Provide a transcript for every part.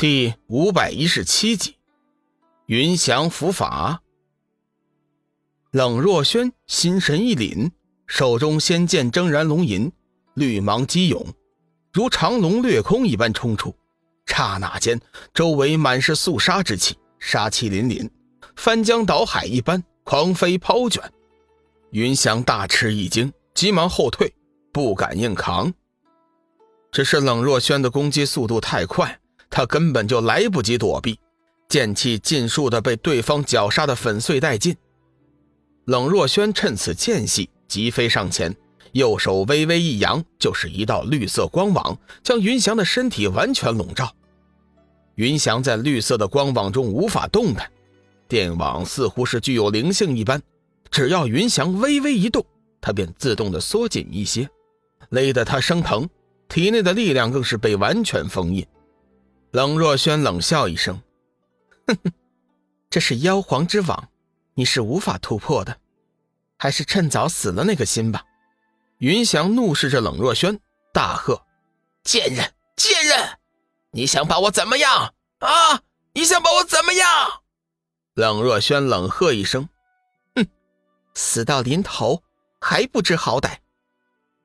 第五百一十七集，云翔伏法。冷若轩心神一凛，手中仙剑铮然龙吟，绿芒激涌，如长龙掠空一般冲出。刹那间，周围满是肃杀之气，杀气凛凛，翻江倒海一般狂飞抛卷。云翔大吃一惊，急忙后退，不敢硬扛。只是冷若轩的攻击速度太快。他根本就来不及躲避，剑气尽数的被对方绞杀的粉碎殆尽。冷若轩趁此间隙急飞上前，右手微微一扬，就是一道绿色光网，将云翔的身体完全笼罩。云翔在绿色的光网中无法动弹，电网似乎是具有灵性一般，只要云翔微微一动，他便自动的缩紧一些，勒得他生疼，体内的力量更是被完全封印。冷若轩冷笑一声：“哼哼，这是妖皇之网，你是无法突破的，还是趁早死了那个心吧。”云翔怒视着冷若轩，大喝：“贱人，贱人，你想把我怎么样啊？你想把我怎么样？”冷若轩冷喝一声：“哼，死到临头还不知好歹。”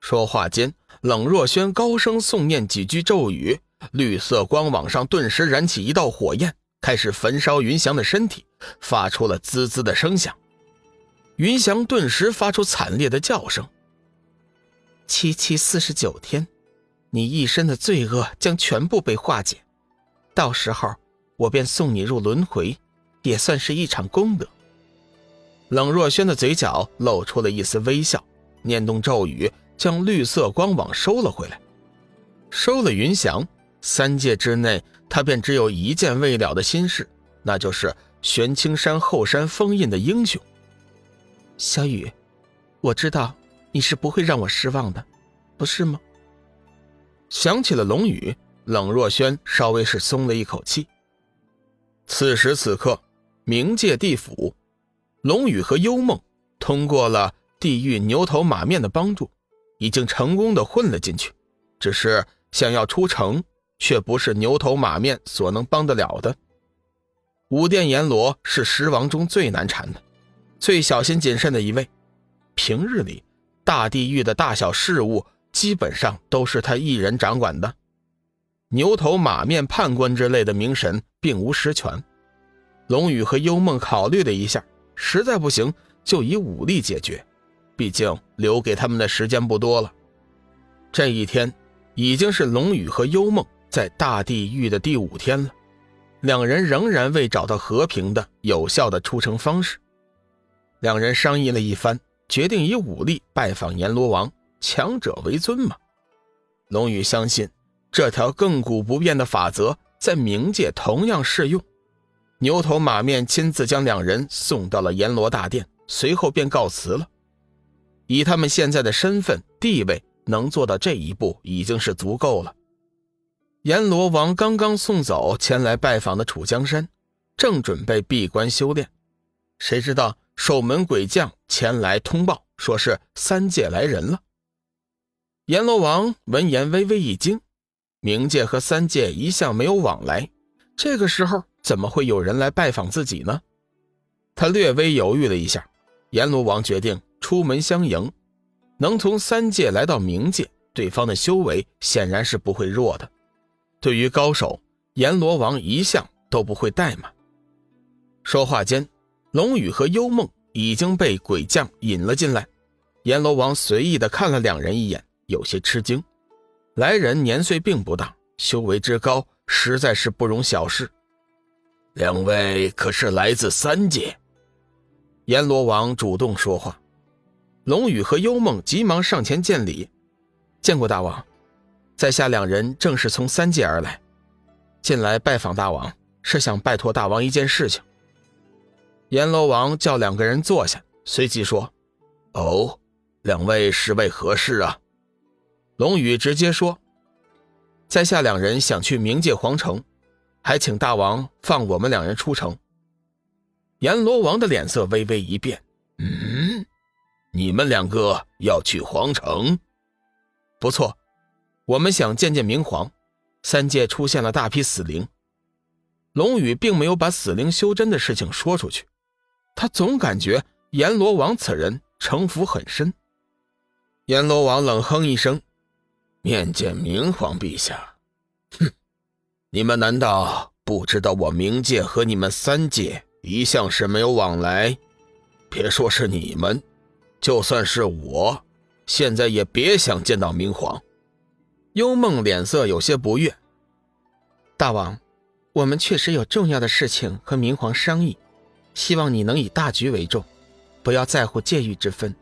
说话间，冷若轩高声诵念几句咒语。绿色光网上顿时燃起一道火焰，开始焚烧云翔的身体，发出了滋滋的声响。云翔顿时发出惨烈的叫声。七七四十九天，你一身的罪恶将全部被化解，到时候我便送你入轮回，也算是一场功德。冷若轩的嘴角露出了一丝微笑，念动咒语，将绿色光网收了回来，收了云翔。三界之内，他便只有一件未了的心事，那就是玄青山后山封印的英雄。小雨，我知道你是不会让我失望的，不是吗？想起了龙宇，冷若轩稍微是松了一口气。此时此刻，冥界地府，龙宇和幽梦通过了地狱牛头马面的帮助，已经成功的混了进去，只是想要出城。却不是牛头马面所能帮得了的。五殿阎罗是十王中最难缠的，最小心谨慎的一位。平日里，大地狱的大小事务基本上都是他一人掌管的。牛头马面判官之类的名神并无实权。龙宇和幽梦考虑了一下，实在不行就以武力解决，毕竟留给他们的时间不多了。这一天，已经是龙宇和幽梦。在大地狱的第五天了，两人仍然未找到和平的、有效的出城方式。两人商议了一番，决定以武力拜访阎罗王，强者为尊嘛。龙宇相信这条亘古不变的法则在冥界同样适用。牛头马面亲自将两人送到了阎罗大殿，随后便告辞了。以他们现在的身份地位，能做到这一步已经是足够了。阎罗王刚刚送走前来拜访的楚江山，正准备闭关修炼，谁知道守门鬼将前来通报，说是三界来人了。阎罗王闻言微微一惊，冥界和三界一向没有往来，这个时候怎么会有人来拜访自己呢？他略微犹豫了一下，阎罗王决定出门相迎。能从三界来到冥界，对方的修为显然是不会弱的。对于高手，阎罗王一向都不会怠慢。说话间，龙宇和幽梦已经被鬼将引了进来。阎罗王随意的看了两人一眼，有些吃惊。来人年岁并不大，修为之高，实在是不容小视。两位可是来自三界？阎罗王主动说话。龙宇和幽梦急忙上前见礼，见过大王。在下两人正是从三界而来，近来拜访大王，是想拜托大王一件事情。阎罗王叫两个人坐下，随即说：“哦，两位是为何事啊？”龙宇直接说：“在下两人想去冥界皇城，还请大王放我们两人出城。”阎罗王的脸色微微一变：“嗯，你们两个要去皇城？不错。”我们想见见明皇，三界出现了大批死灵，龙宇并没有把死灵修真的事情说出去，他总感觉阎罗王此人城府很深。阎罗王冷哼一声：“面见明皇陛下，哼，你们难道不知道我冥界和你们三界一向是没有往来？别说是你们，就算是我，现在也别想见到明皇。”幽梦脸色有些不悦。大王，我们确实有重要的事情和明皇商议，希望你能以大局为重，不要在乎界域之分。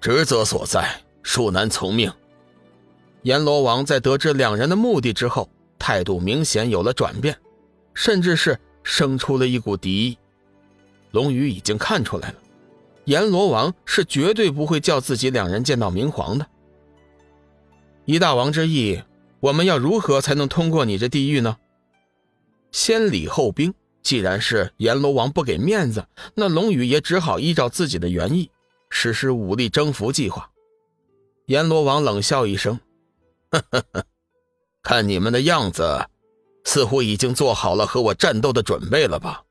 职责所在，恕难从命。阎罗王在得知两人的目的之后，态度明显有了转变，甚至是生出了一股敌意。龙宇已经看出来了，阎罗王是绝对不会叫自己两人见到明皇的。一大王之意，我们要如何才能通过你这地狱呢？先礼后兵，既然是阎罗王不给面子，那龙宇也只好依照自己的原意。实施武力征服计划，阎罗王冷笑一声：“呵呵呵，看你们的样子，似乎已经做好了和我战斗的准备了吧？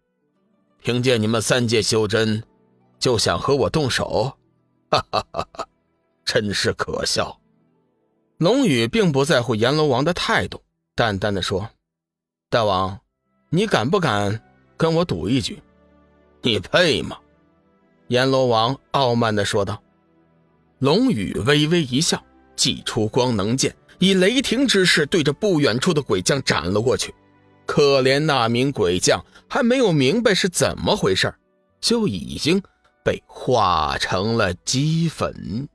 凭借你们三界修真，就想和我动手？哈哈哈哈，真是可笑！”龙宇并不在乎阎罗王的态度，淡淡的说：“大王，你敢不敢跟我赌一局？你配吗？”阎罗王傲慢的说道：“龙宇微微一笑，祭出光能剑，以雷霆之势对着不远处的鬼将斩了过去。可怜那名鬼将还没有明白是怎么回事，就已经被化成了齑粉。”